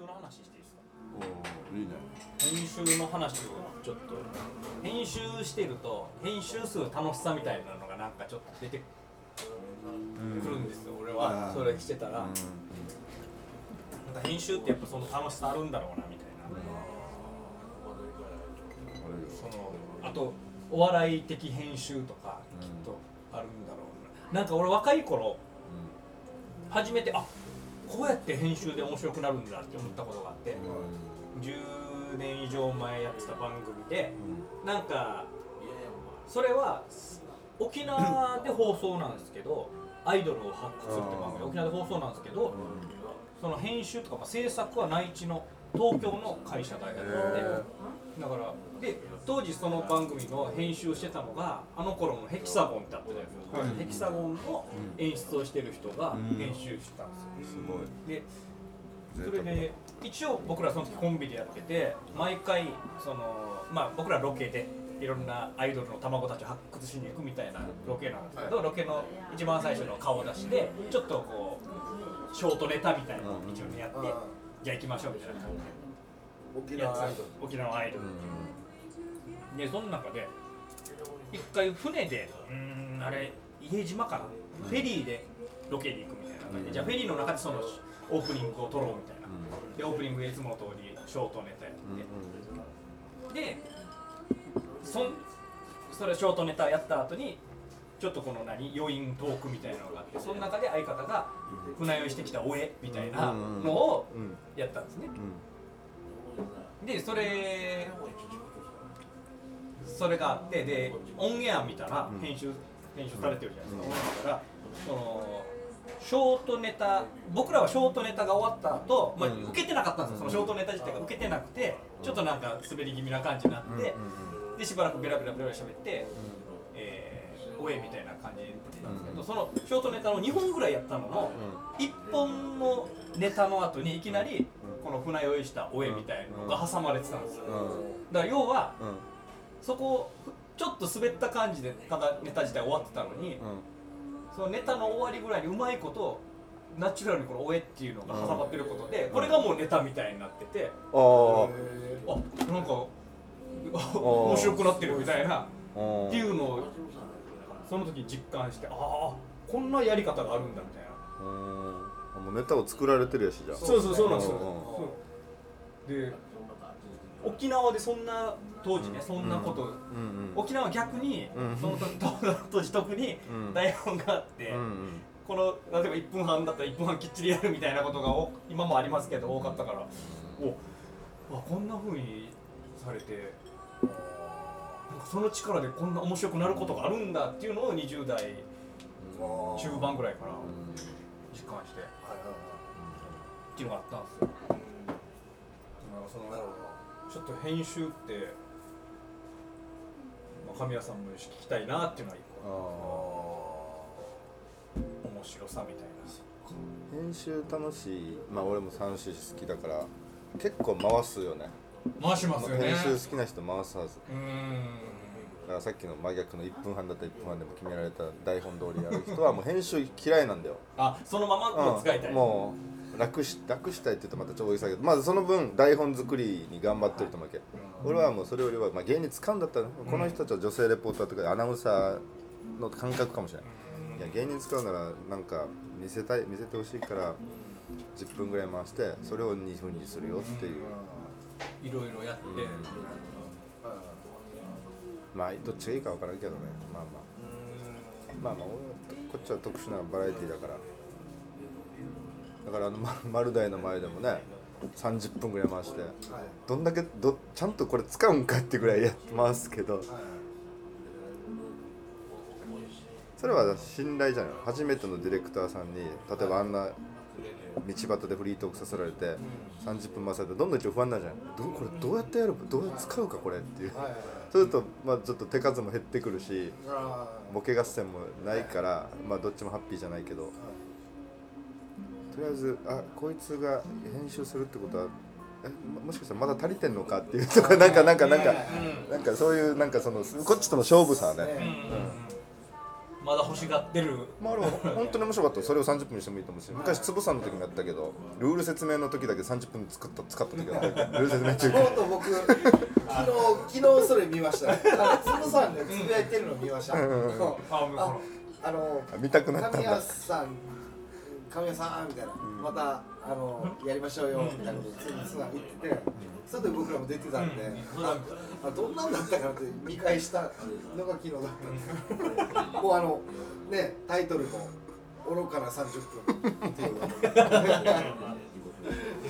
集の話していいですか？おいいね。編集の話をちょっと。編集してると編集する楽しさみたいなのがなんかちょっと出てくるんですよ、俺はそれしてたら、なんか編集ってやっぱその楽しさあるんだろうなみたいな、そのあとお笑い的編集とかきっとあるんだろうな、なんか俺若い頃初めてあこうやって編集で面白くなるんだって思ったことがあって、10年以上前やってた番組で、なんかそれは沖縄で放送なんですけどアイドルを発掘するって番組。沖縄で放送なんですけど、その編集とか、まあ、制作は内地の東京の会社がやってて、だからで当時その番組の編集をしてたのがあの頃のヘキサゴンってあったじゃないですか、ヘキサゴンの演出をしてる人が編集したんですよ、すごい。でそれで一応僕らその時コンビでやってて毎回そのまあ僕らロケでいろんなアイドルの卵たちを発掘しに行くみたいなロケなんですけど、ロケの一番最初の顔出しでちょっとこうショートネタみたいなのを一応やって、じゃあ行きましょうみたいな感じでやつ沖縄アイドル、でその中で一回船でうーん。あれ伊江島かな、フェリーでロケに行くみたいな感じ。で、じゃあフェリーの中でそのオープニングを撮ろうみたいな、でオープニングでいつもの通りショートネタやって、でそんそれショートネタやった後にちょっとこの何余韻トークみたいなのがあってその中で相方が船酔いしてきたおえみたいなのをやったんですね、でそれそれがあってでオンエア見たら編集、編集されてるじゃないですか、オンエア見たらそのショートネタ僕らはショートネタが終わった後、まあ受けてなかったんですよ。そのショートネタ自体が受けてなくてちょっとなんか滑り気味な感じになって、でしばらくベラベラベラベラ喋って、えー、おえみたいな感じで出てたんですけど、そのショートネタの2本ぐらいやったのの、1本のネタの後にいきなりこの船酔いしたおえみたいなのが挟まれてたんですよ、だから要は、そこふちょっと滑った感じでただネタ自体終わってたのに、そのネタの終わりぐらいにうまいことナチュラルにこの「おえ」っていうのが挟まってることで、これがもうネタみたいになってて、あああなんか 面白くなってるみたいなっていうのをその時に実感してああこんなやり方があるんだみたいなもうネタを作られてるやしじゃんそうそうそうなんですよ。うんそう。で沖縄でそんな当時ねそんなこと、うんうん。沖縄は逆に、うんその時当時特にうん。台本があって、うんうん。この例えば1分半だったら1分半きっちりやるみたいなことがお今もありますけど多かったから。おあこんな風にされてなんかその力でこんな面白くなることがあるんだっていうのを20代中盤ぐらいから実感してっていうのがあったんですよ。だからそのちょっと編集って、まあ、神谷さんも聞きたいなっていうのは一個面白さみたいな。編集楽しいまあ俺も三種好きだから結構回すよね回しますよね。編集好きな人回すはずうーん。だからさっきの真逆の1分半だったら1分半でも決められた台本通りやる人はもう編集嫌いなんだよあ、そのままもう使いたい。うんもう楽し楽したいって言うとまたちょうどいいさけどまずその分台本作りに頑張ってると思うわけ、俺はもうそれよりは、まあ、芸人使うんだったら、この人たちは女性レポーターとかアナウンサーの感覚かもしれない、いや芸人使うならなんか見せたい見せてほしいから10分ぐらい回してそれを2分にするよっていう、いろいろやって。まあどっちがいいか分からんけどね。まあまあ。まあまあこっちは特殊なバラエティーだからだからあのま丸大の前でもね30分ぐらい回してどんだけどちゃんとこれ使うんかってぐらいやってますけどそれは信頼じゃない？初めてのディレクターさんに例えばあんな道端でフリートークさせられて30分回されてどんどん一応不安になるじゃんどうこれどうやってやる？どうやって使うかこれっていう。そうするとまあちょっと手数も減ってくるしボケ合戦もないからまあどっちもハッピーじゃないけどとりあえずあこいつが編集するってことはえももしかしたらまだ足りてんのかっていうとかなんかなんかなんかなんかそういうなんかそのこっちとの勝負さはね、まだ欲しがってる。まあ、あ本当に面白かった。それを30分にしてもいいと思うし昔つぶさんの時もやったけどルール説明の時だけ30分作った使った時があった。ルール説明中ちょうど僕 昨日昨日それ見ました。つぶさんがつぶやいてるの見ました。あのあ見たくなったん神だ谷さん神谷さんみたいな、またあのやりましょうよみたいなことつぶさん言っててそれで僕らも出てたんで、ああどんなんだったかなって見返したのが昨日だった。ん。で すもうあのねタイトルも「愚かな30分」っていう。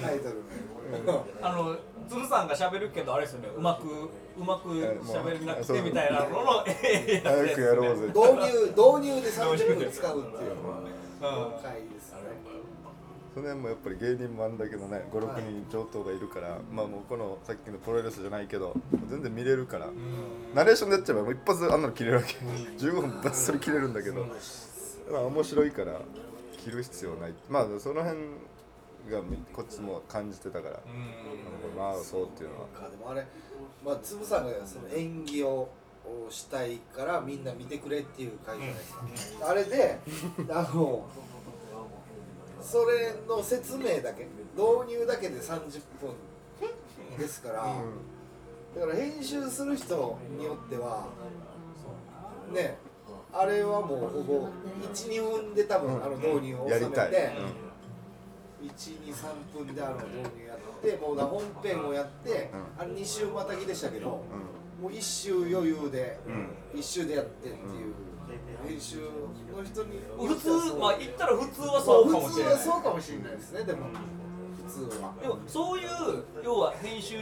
タイトルもあの鶴さんが喋るけどあれですよねうまくうまく喋れなくてみたいなののええやつ早くやろうぜ。導入導入で30分使うっていう。うん回ですねその辺もやっぱり芸人もあんだけどね56人上等がいるからまあもうこのさっきのプロレスじゃないけど全然見れるからナレーションでやっちゃえばもう一発あんなの切れるわけ。15分ばっさり切れるんだけどまあ面白いから切る必要ない。まあその辺がこっちも感じてたからまあそうっていうのは。かでもあれ、まあ、つぶさんがその演技をしたいからみんな見てくれっていう回じゃないですか、あれであのそれの説明だけ導入だけで30分ですから、だから編集する人によってはねあれはもうほぼ12分で多分あの導入を収めて、123分であの導入やってもうな本編をやって、あれ2週またぎでしたけど、もう1週余裕で、1週でやってっていう、編集の人に普通まあ言ったら普通はそうかもしれない。普通はそうかもしれないですねでも。普通は。でもそういう要は編集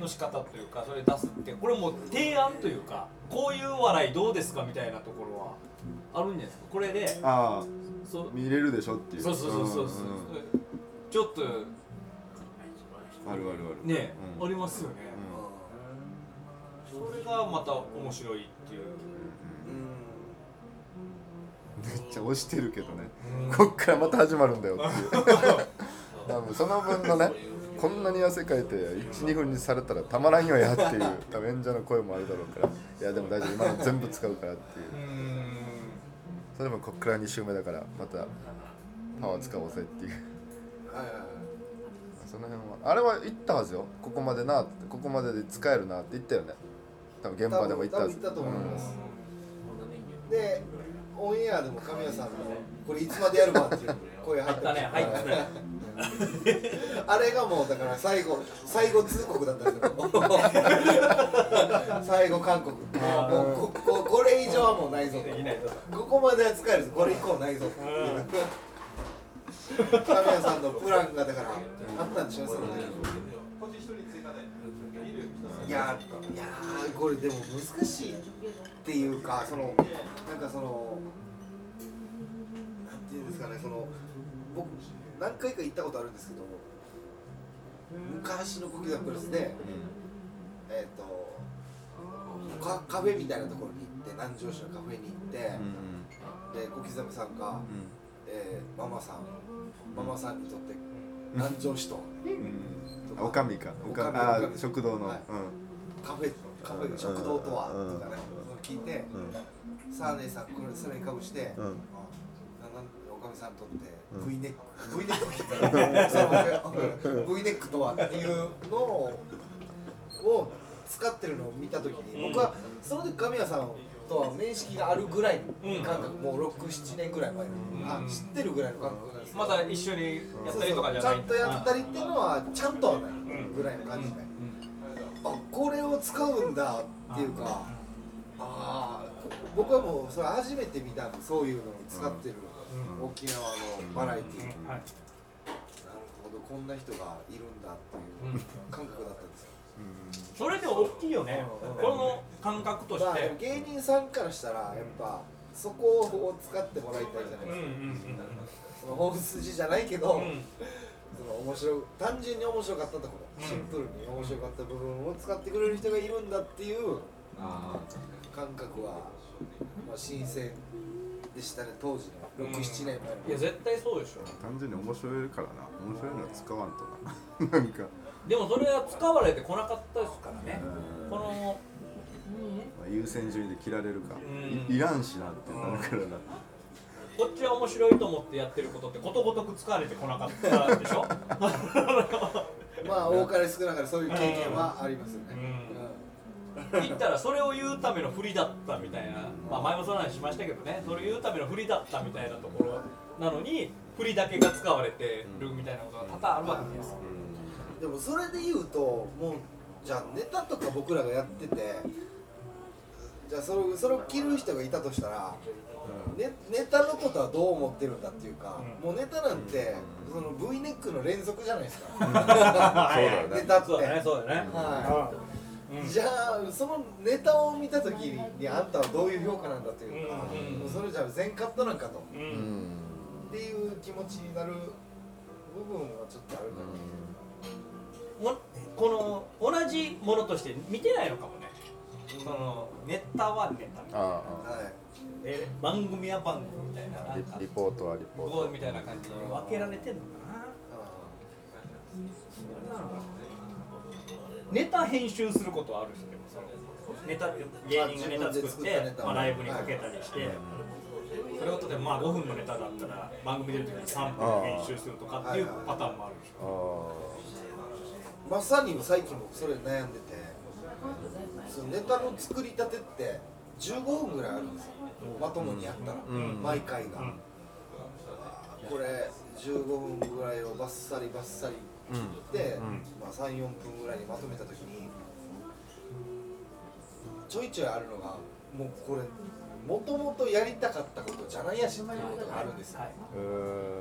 の仕方というかそれ出すってこれもう提案というかこういう笑いどうですかみたいなところはあるんじゃないですか？これでああそう見れるでしょっていう。そうそうそうそうそう、んん。ちょっとあるあるある。ね、うん。ありますよね、それがまた面白いっていう。めっちゃ押してるけどね、こっからまた始まるんだよっていう。多分その分のねこんなに汗かいて12分にされたらたまらんよやっていう多分演者の声もあるだろうから。いやでも大丈夫今の全部使うからっていう。うん。それでもこっから2週目だからまたパワー使おうぜっていう。その辺は。あれは言ったはずよ。ここまでなってここまでで使えるなって言ったよね多分現場でも言ったはず多分言ったと思います、でオンエアでも神谷さんの「これいつまでやるか」っていう声入ってあったね入ったねあれがもうだから最後最後通告だったんですよ。最後韓国。もうこここれ以上はもうないぞ。できないとここまでは使えるぞ。これ以降ないぞっていう。神谷さんのプランがだからあったんでしょその時いやいやーこれでも難しいっていうかそのなんかそのなんていうんですかねその僕何回か行ったことあるんですけど昔の小刻みプレスでえっ、とカカフェみたいなところに行って南城市のカフェに行って、で小刻みさんが、えーママさんママさんにとって南城市と。あおかみか。おかみ。あおかみ。食堂の、はい。うんカフェカフェ食堂とはうん。とかね聞いてうん。さあ姉さんこれそれにかぶして、うん。あなんおかみさんにとってうん。V ネック。V ネック聞いたら V ネックとはっていうのをを使ってるのを見た時に僕はその時神谷さんとは面識があるぐらいの感覚、もう67年ぐらい前。の、あ知ってるぐらいの感覚なんですけど。また一緒にやったりとかじゃないそうそうちゃんとやったりっていうのはちゃんとはないぐらいの感じで、あこれを使うんだっていうか、ああ僕はもうそれ初めて見たんでそういうのを使ってる、沖縄のバラエティー、はい。なるほどこんな人がいるんだっていう感覚だったんですよ、それで大きいよね。う。んこの感覚としまあて芸人さんからしたらやっぱそこを使ってもらいたいじゃないうんですか、うん。その本筋じゃないけど、うんうんその面白い単純に面白かったところ、うん。シンプルに面白かった部分を使ってくれる人がいるんだっていう感覚は、まあ、新鮮でしたね当時の67年前の、いや絶対そうでしょ。単純に面白いからな。面白いのは使わんとな。なんか。でもそれは使われてこなかったですからね。このまあ優先順位で切られるか、いらんしなってなるからな、こっちは面白いと思ってやってることってことごとく使われてこなかったでしょ？まあ多かれ少なかれそういう経験はありますよね、言ったらそれを言うための振りだったみたいな、まあ、前もその話しましたけどね。それを言うための振りだったみたいなところなのに振りだけが使われてるみたいなことが多々あるわけですよ。でもそれで言うともうじゃあネタとか僕らがやっててじゃあそれそれを着る人がいたとしたら、ね、ネタのことはどう思ってるんだっていうか、うん。もうネタなんてその V ネックの連続じゃないですか、そうだよね。ネタって。そうだねそうだね、はうん。じゃあそのネタを見た時にあんたはどういう評価なんだというか、うんもうそれじゃあ全カットなんかと。ううん。んっていう気持ちになる部分はちょっとあるかな、もこの同じものとして見てないのかもね。そのネタはネタ。あああ。はいえ番組は番組みたいなあなんかリリポートはリポート。みたいな感じに分けられてんのかな。ネタ編集することはあるしでもそのネタ芸人がネタ作ってまあ、ライブにかけたりして、それを例えばまあ5分のネタだったら番組出る時に3分編集するとかっていうパターンもあるでしょあまさに最近僕それ悩んでてそのネタの作りたてって15分ぐらいあるんですよ。まともにやったら、ん。毎回が、うん。これ15分ぐらいをバッサリバッサリ。切って、ん。まあ、34分ぐらいにまとめた時にちょいちょいあるのがもうこれもともとやりたかったことじゃないやしっていうことがあるんですよ、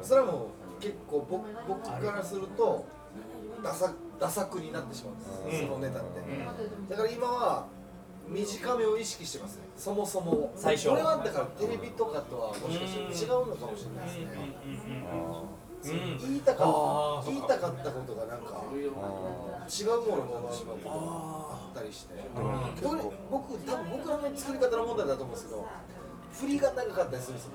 それはもう結構僕僕からするとダサダサくになってしまうんです、うん。そのネタって、うだから今は短めを意識してますね。そもそも。最初これはだからテレビとかとはもしかして違うのかもしれないですね、うん言いたか言いたかったことがなんか違うものになってしまうことがあったりして。僕多分僕らの作り方の問題だと思うんですけど振りが長かったりするんですよ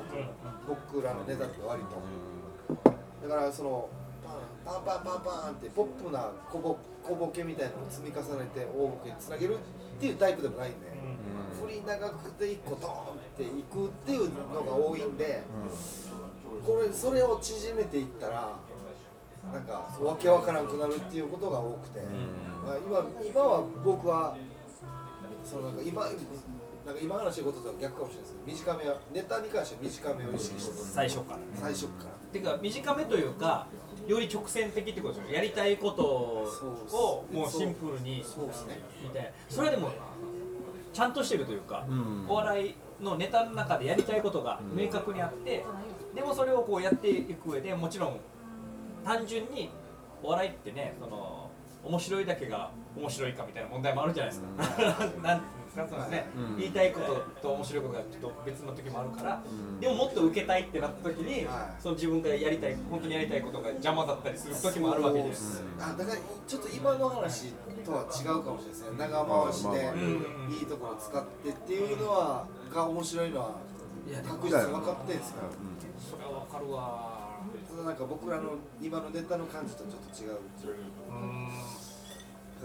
僕僕らのネタって割と。だからそのパンパンパンパンってポップな小ボ小ボケみたいなのを積み重ねて大ボケにつなげるっていうタイプでもないん。で振り長くて1個ドーンっていくっていうのが多いんでこれそれを縮めていったらなんかわけわからなくなるっていうことが多くて、まあ、今今は僕はそのなんか今なんか今話したこととは逆かもしれないですけど短めはネタに関しては短めを意識してます。最初から最初から。ていうか短めというかより直線的ってことですよやりたいことをもうシンプルにみたいなそれはでもちゃんとしてるというか、うん。お笑いのネタの中でやりたいことが明確にあって、でもそれをこうやっていく上でもちろん単純にお笑いってねその面白いだけが面白いかみたいな問題もあるじゃないですか。なんなんつうのね、うん。言いたいことと面白いことがちょっと別の時もあるから、ん。でももっと受けたいってなった時に、はい。その自分がやりたい本当にやりたいことが邪魔だったりする時もあるわけです。あだからちょっと今の話とは違うかもしれない。ですね長回しでいいところを使ってっていうのはが面白いのはいや確実に分かってるんですよそれはわかるわ。ただなんか僕らの今のネタの感じとちょっと違う。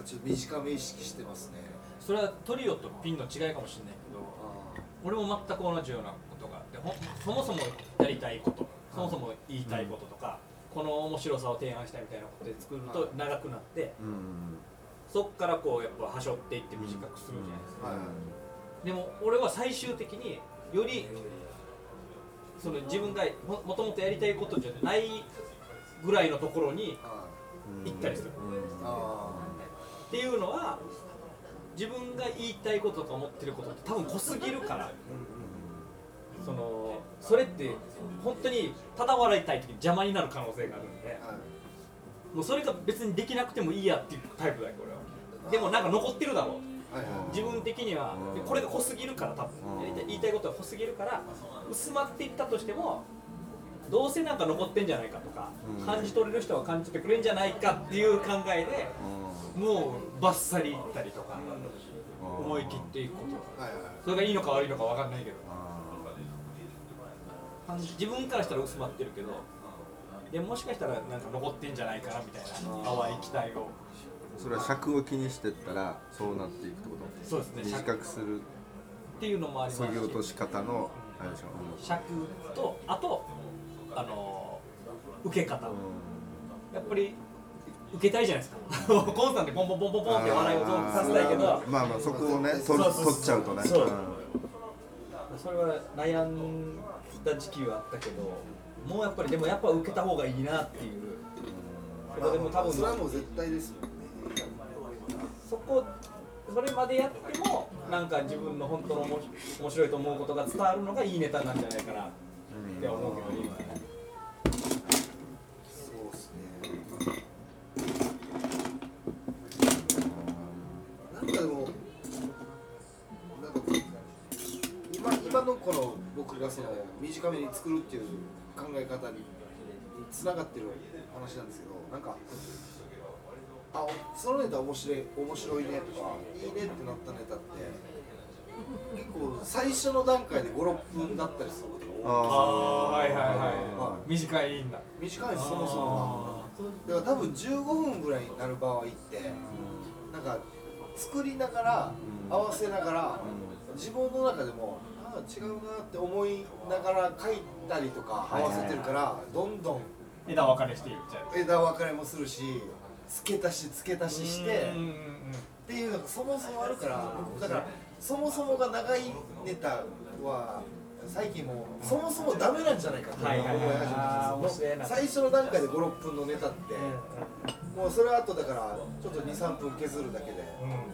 ちょっと短め意識してますねそれはトリオとピンの違いかもしれないけど俺も全く同じようなことがあってそもそもやりたいことそもそも言いたいこととか、この面白さを提案したいみたいなことで作ると長くなってうん。そっからこうやっぱはしょっていって短くするじゃないですか、はいでも俺は最終的によりその自分がももともとやりたいことじゃないぐらいのところにあ行ったりする、あっていうのは自分が言いたいこととか思ってることって多分濃すぎるから。そのそれって本当にただ笑いたい時に邪魔になる可能性があるんで。はい。もうそれが別にできなくてもいいやっていうタイプだよ俺は。でもなんか残ってるだろう。はいはい。自分的にはでこれが濃すぎるから多分。言いたいことが濃すぎるから薄まっていったとしてもどうせなんか残ってんじゃないかとかうん。感じ取れる人は感じてくれんじゃないかっていう考えでもうバッサリいったりとか思い切っていくこと。はいはい。それがいいのか悪いのか分かんないけど。自分からしたら薄まってるけどでももしかしたらなんか残ってんじゃないかなみたいな淡い期待を。それは尺を気にしてったらそうなっていくってこと？そうですね。短くする。っていうのもあります。し削ぎ落とし方のあれでしょ？尺とあとあの受け方。やっぱり受けたいじゃないですか。コンスタントにポンポンポンポンポンって笑いをさせたいけど。まあまあそこをね取っちゃうとね。そう。ん。それは悩んだ時期はあったけどもうやっぱりでもやっぱ受けた方がいいなっていう。けどでも多分それはもう絶対ですもんね。そこそれまでやってもなんか自分の本当の面白いと思うことが伝わるのがいいネタなんじゃないかなって思うけど今。ねそうですねなんかでもなんか今今のこの僕がその短めに作るっていう考え方につながってる話なんですけどなんかあそのネタ面白い面白いねとかいいねってなったネタって結構最初の段階で56分だったりすることが多いああはいはいはい。は短いんだ。短いですそもそもがだから多分15分ぐらいになる場合ってなんか作りながら合わせながら自分の中でも違うなって思いながら書いたりとか合わせてるからどんどん枝分かれしていっちゃう。枝分かれもするし付け足し付け足ししてっていうのがそもそもあるから僕だからそもそもが長いネタは最近もうそもそもダメなんじゃないかって思い始めて最初の段階で56分のネタってもうそれ後だからちょっと23分削るだけで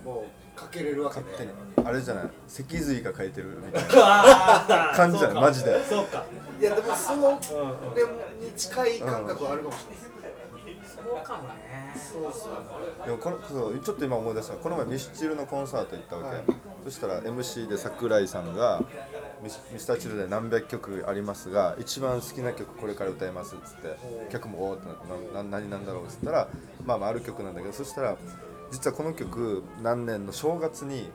うもうかけれるわけで。勝手に。あれじゃない？脊髄が書いてるみたいな。感じじゃないマジで。そうか。いやでもそのうんうんでもに近い感覚はあるかもしれない。ですそうかもね。そうそうでもこのそうちょっと今思い出した。この前ミスチルのコンサート行ったわけ、はい。そしたら MC で桜井さんがミスターチルで何百曲ありますが一番好きな曲これから歌いますっつって客もおおってななな何なんだろうっつったらまあまあある曲なんだけどそしたら実はこの曲何年の正月に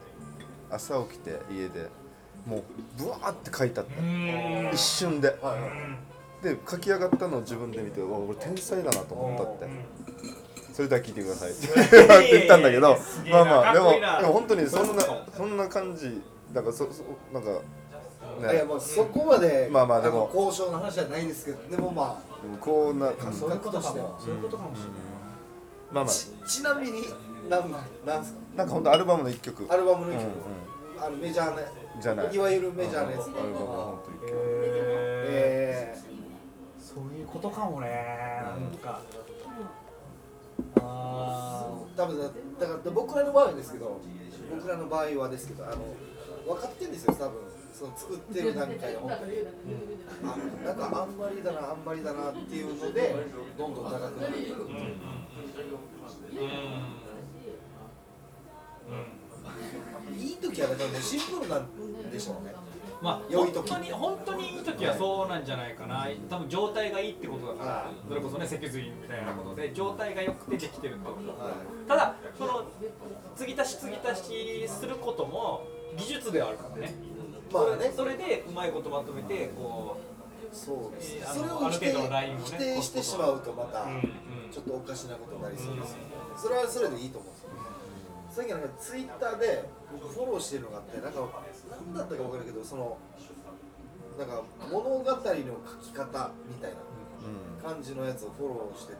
朝起きて家でもうブワーって書いてあった。うん。一瞬で。で書き上がったのを自分で見て俺天才だなと思ったって。それでは聞いてください。って 言ったんだけどまあまあでもでも本当にそんなそんな感じだからそそなんかね。いやもうそこまでまあまあでも。交渉の話じゃないですけどでもまでもこうな感じそういうことかもそういうことかもしれない。まあまあ。ちちなみになんなんすか？あなんか本当アルバムの一曲。アルバムのうん曲、あのメジャーなじゃない。いわゆるメジャーなやつ、うん。アルバムの本当一曲。ええそういうことかもねなんか。あー、多分だだから僕らの場合はですけど僕らの場合はですけどあの分かってるんですよ多分その作ってる段階で本当に、あなんかあんまりだなあんまりだなっていうのでどんどん高くなっていく。ーうん。いい時はだからシンプルなんでしょうね。まあ良い時。本当に本当にいい時はそうなんじゃないかな。多分状態がいいってことだからはい。それこそね脊髄みたいなことで状態が良くてできてるってことはい。ただその継ぎ足し継ぎ足しすることも技術ではあるからねまあね。それでうまいことまとめてこそうですえーあそれを否定ね否定してしまうとまたう、うんうん。ちょっとおかしなことになりそうですよね、それはそれでいいと思うんですよ。さっきなんかツイッターで僕フォローしてるのがあってなんか何だったか分からんけどそのなんか物語の書き方みたいなうん感じのやつをフォローしてて、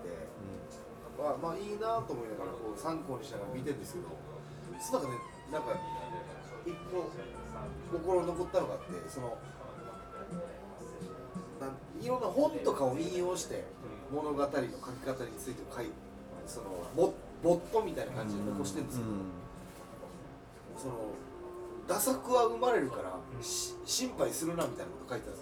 まあ、まあいいなと思いながらこう参考にしながら見てるんですけどその中でなんか一個心に残ったのがあってそのいろんな本とかを引用して物語の書き方について書いそのボボットみたいな感じで残してるんですけど、その打作は生まれるから、し心配するなみたいなこと書いてたんで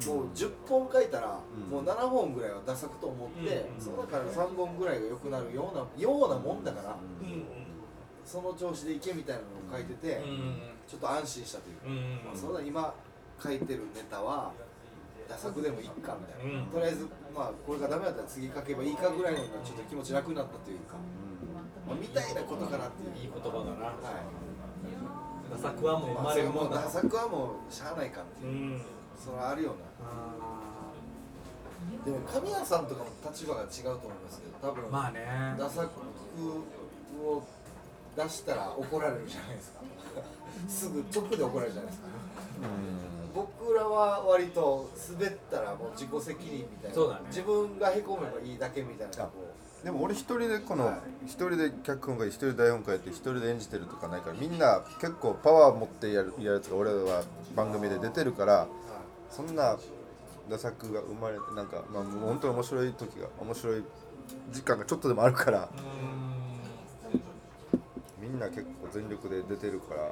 すよ。もう10本書いたら、うん。もう7本ぐらいはダサくと思って、うん。その中で3本ぐらいが良くなるようなようなもんだから、うんうん。その調子でいけみたいなのを書いてて、うんちょっと安心したというか、うんまあ、そうだ今書いてるネタはダサくでもいいかみたいな、うんとりあえず、まあ、これがダメだったら次書けばいいかぐらいのちょっと気持ち楽になったというか、まあ、みたいなことかなっていう。いい言葉だな。はい。ダサくはもう生まれるもんだダサくはもうしゃあないかっていう、うん。それはあるような。でも神谷さんとかも立場が違うと思いますけど多分、まあね。ダサくを出したら怒られるじゃないですか。すぐ直で怒られるじゃないですか。僕らは割と滑ったらもう自己責任みたいな。そうだね。自分がへこめばいいだけみたいな。こでも俺一人でこのはい。一人で脚本書いて一人で台本書いて一人で演じてるとかないからみんな結構パワー持ってやるやるやつが俺は番組で出てるからう、そんな打作が生まれなんかまあ本当に面白い時が面白い時間がちょっとでもあるからみんな結構全力で出てるから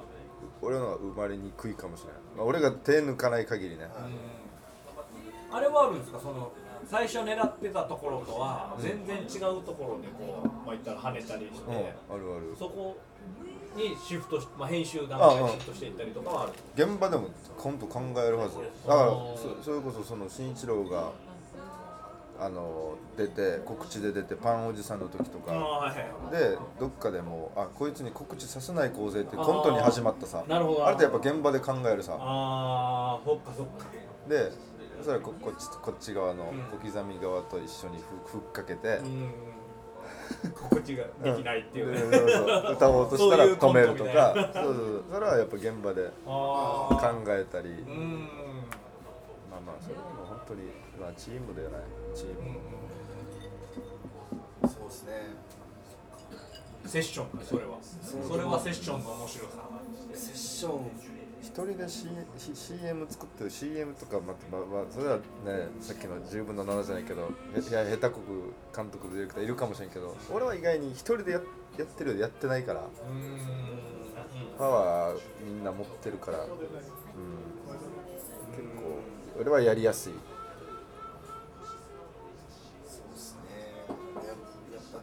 俺のは生まれにくいかもしれない、まあ、俺が手抜かない限りね。あれはあるんですか？その最初狙ってたところとは全然違うところでこう、まあ、言ったら跳ねたりして、うんあるある。そこにシフトし、まあ、編集段階でシフトしていったりとかはある。現場でもコント考えるはず。だからそそれこそその慎一郎があの出て告知で出てパンおじさんの時とか。でどっかでもうあこいつに告知させない構成ってコントに始まったさ。なるほど。あれってやっぱ現場で考えるさ。ああそっかそっか。でそれはここっちこっち側のうん。小刻み側と一緒にふふっかけて、うん心地ができないっていう。歌おうとしたら止めるとか。そうそうそれはやっぱ現場であ考あえたり。うん。まあまあそれはもう本当にまあチームではない。チーム、んそうですね。セッションそれは。それはセッションの面白さ。セッション。一人で、C、C- CM 作ってる CM とかまままあそれはねさっきの10分の7じゃないけどへいや下手こく監督ディレクターいるかもしれんけど俺は意外に一人でややってるよりやってないからうん。パワーみんな持ってるから、うん、結構俺はやりやすい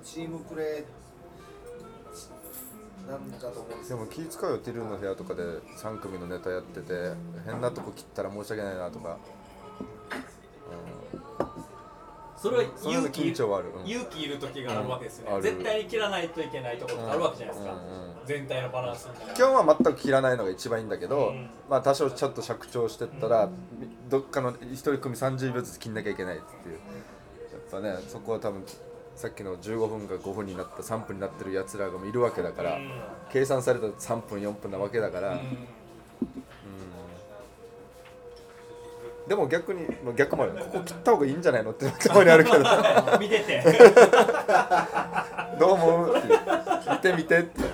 チームプレーなんだと思うんですでも気使うよティルの部屋とかで3組のネタやってて変なとこ切ったら申し訳ないなとか、それは勇気緊張はある。うん。勇気いる時があるわけですよね、絶対に切らないといけないところがあるわけじゃないですか、うん。うん。うん全体のバランス基本は全く切らないのが一番いいんだけど、うん。まあ多少ちょっと尺長してったら、どっかの一人組30秒ずつ切んなきゃいけないっていう。やっぱねそこは多分さっきの15分が5分になった3分になってるやつらがいるわけだから、うん。計算された3分4分なわけだから、うん。でも逆にまあ逆もある。ここ切った方がいいんじゃないのってたまにあるけど。見てて。どう思うって見て見てって。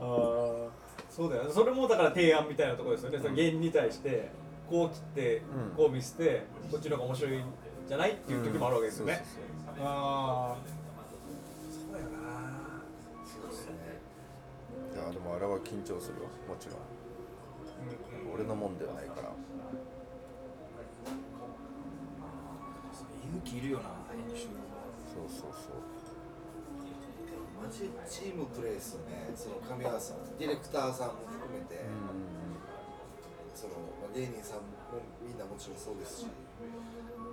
あーそうだよね。それもだから提案みたいなところですよね、その芸人に対してこう切って、うん。こう見せてこっちの方が面白いんじゃないっていう時もあるわけですよね、そうそうああそう。だよなそうですねいやでもあれは緊張するよもちろん。俺のもんではないから。勇気いるよな編集。そうそうそう。マジチームプレーっすよねその神谷さんディレクターさんも含めて、そ芸人さんもみんなもちろんそうですし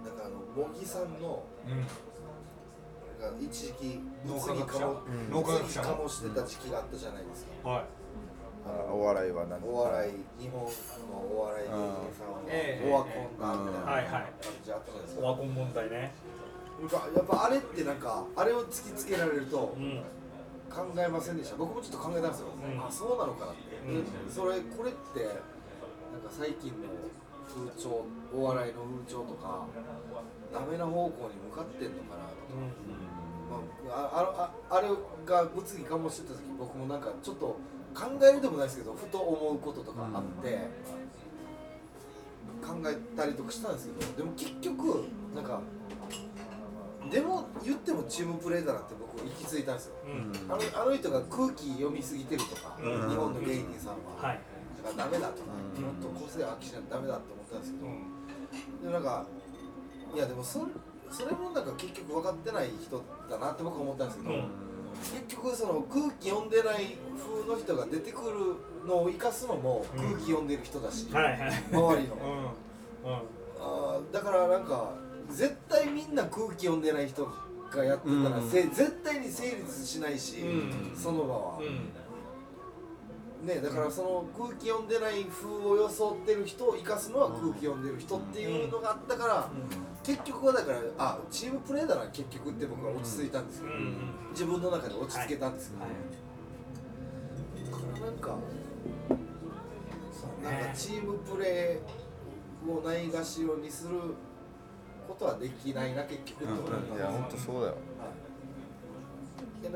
なんかあの茂木さんのうん。が一時期物議かもうん。脳科学者。物議かもしてた時期があったじゃないですか、はい。あお笑いは何お笑い日本のお笑い芸人さんはええ。オワコンだみたいな感じあったじゃないですか。オワコン問題ね。なんかやっぱあれってなんかあれを突きつけられるとうん。考えませんでした。僕もちょっと考えたんですよ、うん。あそうなのかなって、うん。でそれこれってなんか最近の風潮お笑いの風潮とかダメな方向に向かってんのかなとか、まあ、ああああれが物議かもしてた時僕もなんかちょっと考えるでもないですけどふと思うこととかあって、考えたりとかしたんですけどでも結局なんかでも言ってもチームプレーだなって僕行き着いたんですよ。うん。あのあの人が空気読みすぎてるとか、うん。日本の芸人さんは、はいだからダメだとか、うん。もっと個性を発揮しないとダメだって思ったんですけど、うん。でなんかいやでもそそれもなんか結局分かってない人だなって僕は思ったんですけど、うん。結局その空気読んでない風の人が出てくるのを生かすのもうん。空気読んでる人だし、周りの、うん。うん。あーだからなんか絶対みんな空気読んでない人がやってたら、絶対に成立しないし、うん。その場は、うんねだからその空気読んでない風を装ってる人を生かすのは空気読んでる人っていうのがあったから、結局はだからあチームプレーだな結局って僕は落ち着いたんですよ、自分の中で落ち着けたんですよ、だからなんかなんかチームプレーをないがしろにすることはできないな結局って思ったんですいや本当そうだよ。い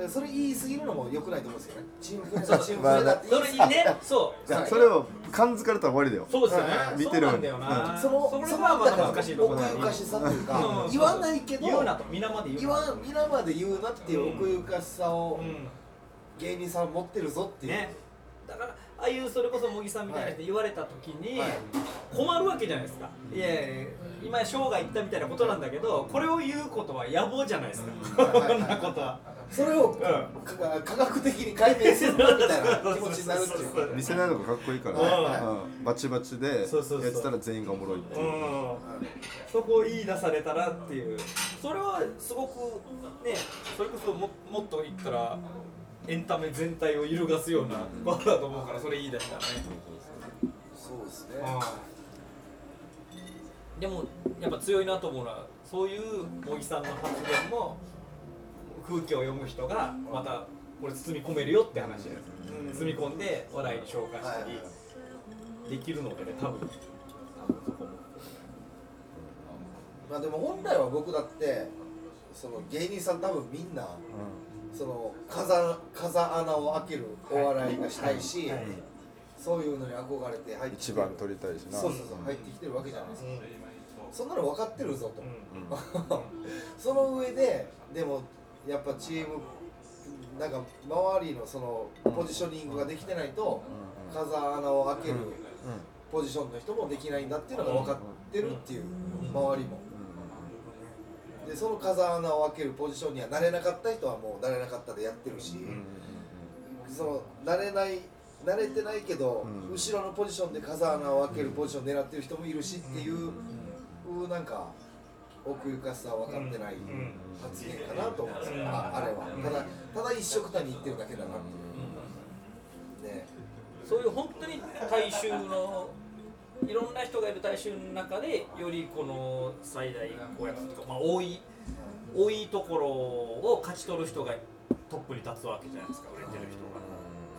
それ言い過ぎるのも良くないと思うんですよね。チームプレーだチームプレーだってそれ言い過ぎね。そう。いやそれを感づかれたら終わりだよ。そうですよね。はい。見てるそうなんだよな。そのそれはまただから難しいところ奥ゆかしさというかうん。言わないけど言うなと皆まで言うな言わ皆まで言うなっていう奥ゆかしさをうん。芸人さん持ってるぞっていう、ね。だからああいうそれこそ茂木さんみたいな人言われた時にはい。困るわけじゃないですか。いやいや今生涯言ったみたいなことなんだけどこれを言うことは野望じゃないですか。こんなことはそれをん。か科学的に解明するなみたいな気持ちになるっていうか。見せないのがかっこいいから、バチバチでそうそうそう。やってたら全員がおもろいっていう。うん。そこを言い出されたらっていう。それはすごくねそれこそももっと言ったらエンタメ全体を揺るがすようなことだと思うからそれ言い出したらね。そうですね。でもやっぱ強いなと思うのはそういう茂木さんの発言も空気を読む人がまたこれ包み込めるよって話です。うん。包み込んで話題に消化したりはいできるのでね多分。あのそこもまあでも本来は僕だってその芸人さん多分みんなその風風穴を開けるお笑いがしたいし、はい。そういうのに憧れて入ってきて一番取りたいしな。そうそうそう入ってきてるわけじゃないですか、そんなの分かってるぞと、う その上ででもやっぱチームなんか周りのそのポジショニングができてないと風穴を開けるポジションの人もできないんだっていうのが分かってるっていう周りも。でその風穴を開けるポジションにはなれなかった人はもうなれなかったでやってるしそのなれない慣れてないけど、うん。後ろのポジションで風穴を開けるポジション狙ってる人もいるしっていう、なんか奥ゆかしさは分かってない発言かなと思うんですよ、ああれは。ただただ一緒くたに言ってるだけだなっていう。ね。そういう本当に大衆のいろんな人がいる大衆の中でよりこの最大公約数とか、まあ、多い多いところを勝ち取る人がトップに立つわけじゃないですか売れてる人が。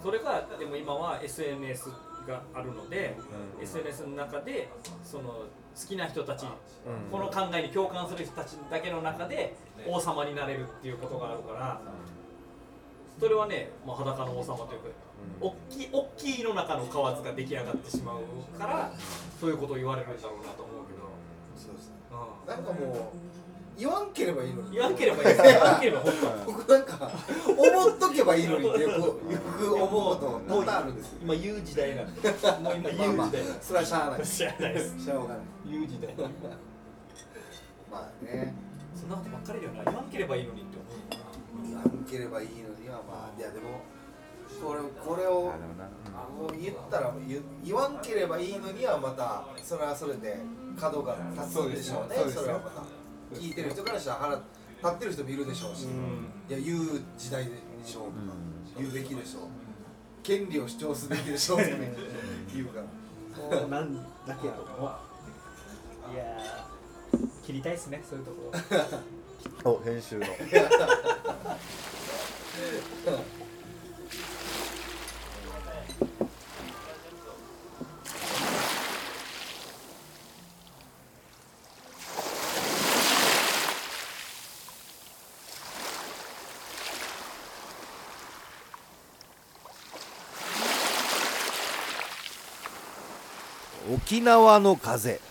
それがでも今は SNS があるので、SNS の中でその好きな人たち、この考えに共感する人たちだけの中で王様になれるっていうことがあるからそれはね、まあ、裸の王様というか、大きい大きいの中の蛙が出来上がってしまうからそういうことを言われるんだろうなと思うけど、そうですね。うなんかもう言わんければいいのん、に。言わんければいい言わんければ本当は僕なんか思っとけばいいのにってよくよく思うこと多々あるんですよ。今言う時代なんで。もう今言うまあまあ時代なんでそれはしゃあない知らないです。しょうがない。言う時代。まあね。そんなことばっかりだよな言わんければいいのにって思う。言わんければいいのにはまあいやでもこれこれを言ったら言言わんければいいのにはまたそれはそれで角が立つんでしょうね。それはまた聞いてる人からしたら腹立ってる人もいるでしょうし、いや言う時代でしょう、言うべきでしょう。権利を主張すべきでしょうって言うから。そうなんだけども。いやー切りたいっすねそういうところ。お編集の 沖縄の風。